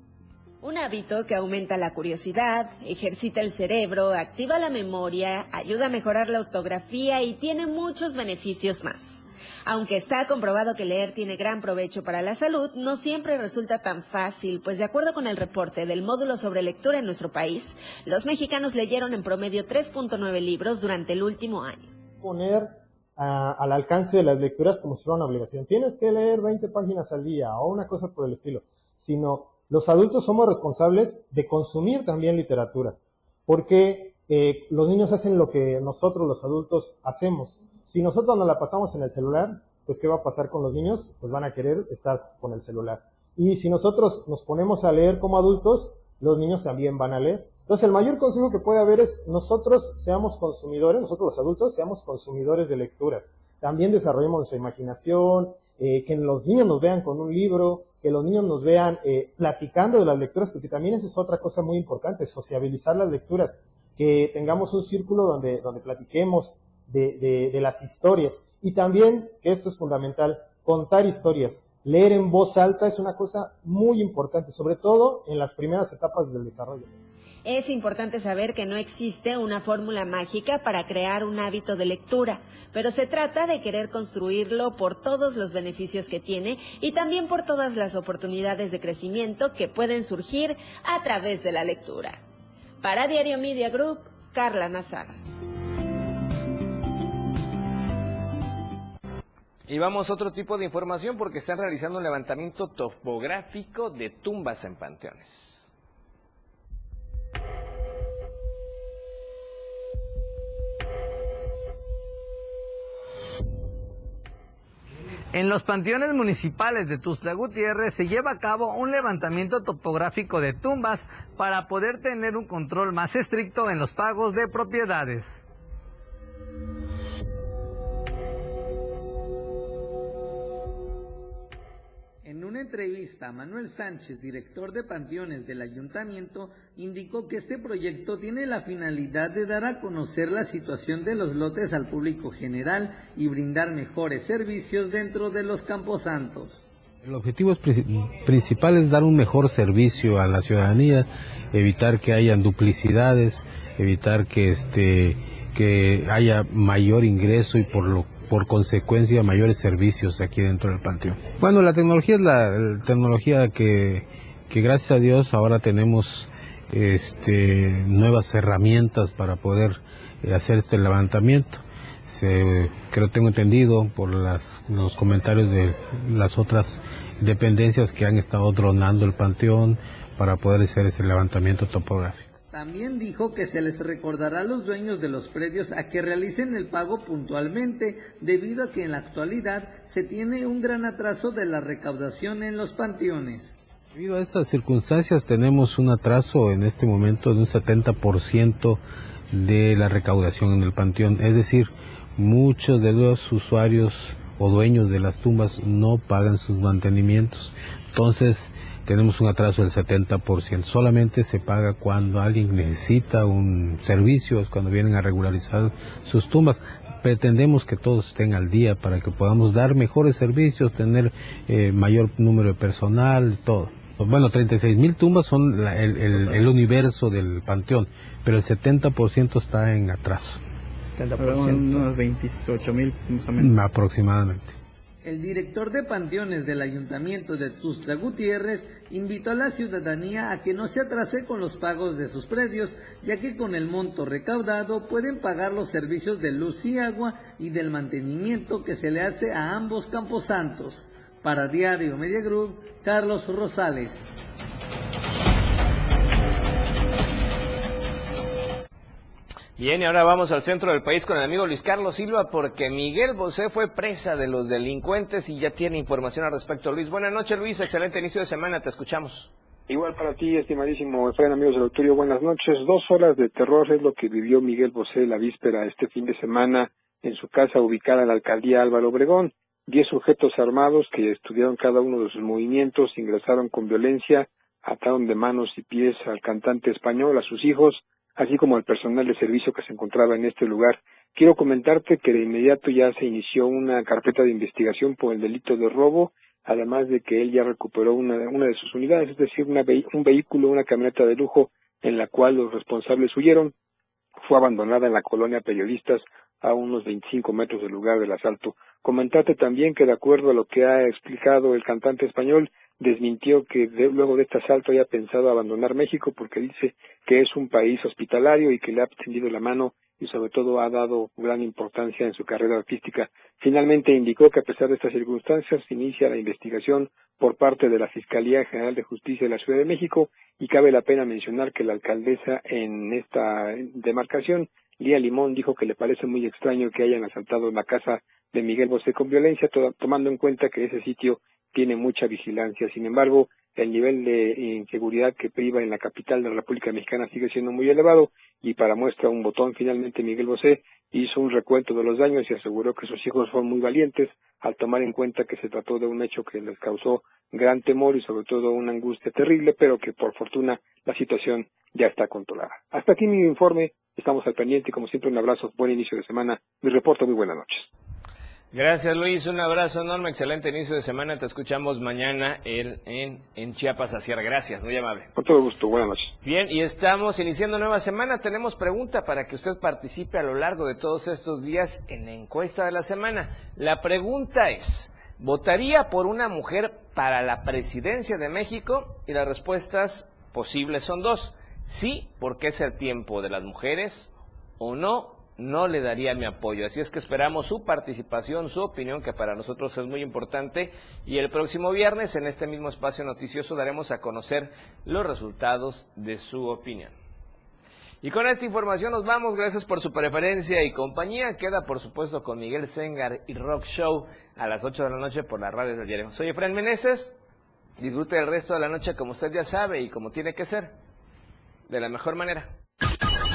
Un hábito que aumenta la curiosidad, ejercita el cerebro, activa la memoria, ayuda a mejorar la ortografía y tiene muchos beneficios más. Aunque está comprobado que leer tiene gran provecho para la salud, no siempre resulta tan fácil, pues de acuerdo con el reporte del módulo sobre lectura en nuestro país, los mexicanos leyeron en promedio 3.9 libros durante el último año. Poner al alcance de las lecturas como si fuera una obligación. Tienes que leer 20 páginas al día o una cosa por el estilo, sino los adultos somos responsables de consumir también literatura, porque eh, los niños hacen lo que nosotros los adultos hacemos. Si nosotros nos la pasamos en el celular, pues ¿qué va a pasar con los niños? Pues van a querer estar con el celular. Y si nosotros nos ponemos a leer como adultos, los niños también van a leer. Entonces, el mayor consejo que puede haber es nosotros seamos consumidores, nosotros los adultos seamos consumidores de lecturas. También desarrollemos nuestra imaginación, eh, que los niños nos vean con un libro, que los niños nos vean eh, platicando de las lecturas, porque también esa es otra cosa muy importante, sociabilizar las lecturas, que tengamos un círculo donde, donde platiquemos de, las historias. Y también, que esto es fundamental, contar historias. Leer en voz alta es una cosa muy importante, sobre todo en las primeras etapas del desarrollo. Es importante saber que no existe una fórmula mágica para crear un hábito de lectura, pero se trata de querer construirlo por todos los beneficios que tiene y también por todas las oportunidades de crecimiento que pueden surgir a través de la lectura. Para Diario Media Group, Carla Nazar. Y vamos a otro tipo de información porque están realizando un levantamiento topográfico de tumbas en panteones. En los panteones municipales de Tuxtla Gutiérrez se lleva a cabo un levantamiento topográfico de tumbas para poder tener un control más estricto en los pagos de propiedades. Entrevista, Manuel Sánchez, director de Panteones del Ayuntamiento, indicó que este proyecto tiene la finalidad de dar a conocer la situación de los lotes al público general y brindar mejores servicios dentro de los camposantos. El objetivo principal es dar un mejor servicio a la ciudadanía, evitar que hayan duplicidades, evitar que este que haya mayor ingreso y por lo por consecuencia mayores servicios aquí dentro del panteón. Bueno, la tecnología es la, tecnología que, que, gracias a Dios ahora tenemos este, nuevas herramientas para poder eh, hacer este levantamiento. Se, creo tengo entendido por los comentarios de las otras dependencias que han estado dronando el panteón para poder hacer ese levantamiento topográfico. También dijo que se les recordará a los dueños de los predios a que realicen el pago puntualmente, debido a que en la actualidad se tiene un gran atraso de la recaudación en los panteones. Debido a estas circunstancias tenemos un atraso en este momento de un 70% de la recaudación en el panteón, es decir, muchos de los usuarios o dueños de las tumbas no pagan sus mantenimientos. Entonces, tenemos un atraso del 70%. Solamente se paga cuando alguien necesita un servicio, cuando vienen a regularizar sus tumbas. Pretendemos que todos estén al día para que podamos dar mejores servicios, tener eh, mayor número de personal, todo. Bueno, 36 mil tumbas son el, el, universo del panteón, pero el 70% está en atraso. 70%. Unos 28 mil Aproximadamente. El director de panteones del ayuntamiento de Tuxtla Gutiérrez invitó a la ciudadanía a que no se atrase con los pagos de sus predios, ya que con el monto recaudado pueden pagar los servicios de luz y agua y del mantenimiento que se le hace a ambos camposantos. Para Diario Media Group, Carlos Rosales. Bien, y ahora vamos al centro del país con el amigo Luis Carlos Silva porque Miguel Bosé fue presa de los delincuentes y ya tiene información al respecto. Luis, buenas noches Luis, excelente inicio de semana, te escuchamos. Igual para ti, estimadísimo Efraín, amigos del auditorio, buenas noches. Dos horas de terror es lo que vivió Miguel Bosé la víspera este fin de semana en su casa ubicada en la alcaldía Álvaro Obregón. Diez sujetos armados que estudiaron cada uno de sus movimientos, ingresaron con violencia, ataron de manos y pies al cantante español, a sus hijos, así como al personal de servicio que se encontraba en este lugar. Quiero comentarte que de inmediato ya se inició una carpeta de investigación por el delito de robo, además de que él ya recuperó una, una de sus unidades, es decir, una un vehículo, una camioneta de lujo en la cual los responsables huyeron. Fue abandonada en la colonia Periodistas a unos 25 metros del lugar del asalto. Comentate también que de acuerdo a lo que ha explicado el cantante español, desmintió que luego de este asalto haya pensado abandonar México porque dice que es un país hospitalario y que le ha tendido la mano y sobre todo ha dado gran importancia en su carrera artística. Finalmente indicó que a pesar de estas circunstancias inicia la investigación por parte de la Fiscalía General de Justicia de la Ciudad de México y cabe la pena mencionar que la alcaldesa en esta demarcación, Lía Limón, dijo que le parece muy extraño que hayan asaltado la casa de Miguel Bosé con violencia, tomando en cuenta que ese sitio tiene mucha vigilancia. Sin embargo, el nivel de inseguridad que priva en la capital de la República Mexicana sigue siendo muy elevado y para muestra un botón finalmente Miguel Bosé hizo un recuento de los daños y aseguró que sus hijos fueron muy valientes al tomar en cuenta que se trató de un hecho que les causó gran temor y sobre todo una angustia terrible, pero que por fortuna la situación ya está controlada. Hasta aquí mi informe, estamos al pendiente como siempre un abrazo, buen inicio de semana, mi reporte, muy buenas noches. Gracias Luis, un abrazo enorme, excelente inicio de semana, te escuchamos mañana en, en Chiapas a Gracias, muy amable. Con todo gusto, buenas noches. Bien, y estamos iniciando nueva semana, tenemos pregunta para que usted participe a lo largo de todos estos días en la encuesta de la semana. La pregunta es, ¿votaría por una mujer para la presidencia de México? Y las respuestas posibles son dos. Sí, porque es el tiempo de las mujeres, o no, no le daría mi apoyo. Así es que esperamos su participación, su opinión, que para nosotros es muy importante. Y el próximo viernes, en este mismo espacio noticioso, daremos a conocer los resultados de su opinión. Y con esta información nos vamos. Gracias por su preferencia y compañía. Queda, por supuesto, con Miguel Sengar y Rock Show a las 8 de la noche por la radio del diario. Soy Efraín Meneses. Disfrute el resto de la noche como usted ya sabe y como tiene que ser. De la mejor manera.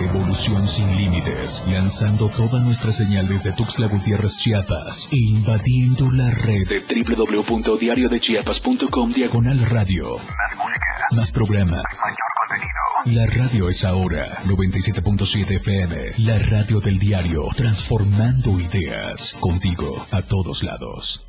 Evolución sin límites, lanzando toda nuestra señal desde Tuxtla Gutiérrez, Chiapas e invadiendo la red de www.diariodechiapas.com diagonal radio. Más música. Más programa. Mayor contenido. La radio es ahora 97.7 FM. La radio del diario, transformando ideas. Contigo a todos lados.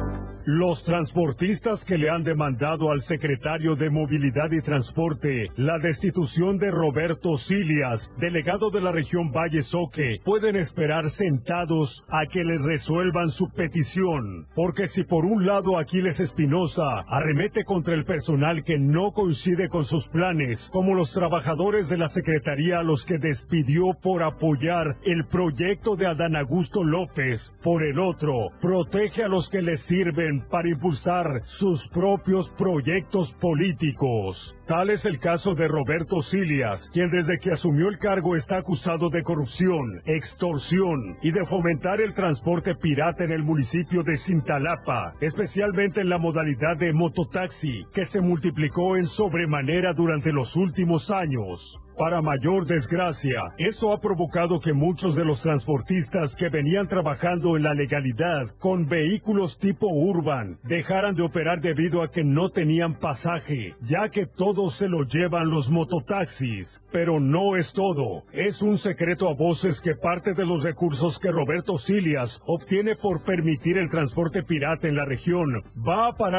Los transportistas que le han demandado al secretario de Movilidad y Transporte la destitución de Roberto Silias, delegado de la región Valle Soque, pueden esperar sentados a que les resuelvan su petición. Porque si por un lado Aquiles Espinosa arremete contra el personal que no coincide con sus planes, como los trabajadores de la Secretaría a los que despidió por apoyar el proyecto de Adán Augusto López, por el otro, protege a los que les sirven para impulsar sus propios proyectos políticos. Tal es el caso de Roberto Silias, quien desde que asumió el cargo está acusado de corrupción, extorsión y de fomentar el transporte pirata en el municipio de Cintalapa, especialmente en la modalidad de mototaxi, que se multiplicó en sobremanera durante los últimos años. Para mayor desgracia, eso ha provocado que muchos de los transportistas que venían trabajando en la legalidad con vehículos tipo urban dejaran de operar debido a que no tenían pasaje, ya que todos se lo llevan los mototaxis. Pero no es todo. Es un secreto a voces que parte de los recursos que Roberto Silias obtiene por permitir el transporte pirata en la región va a parar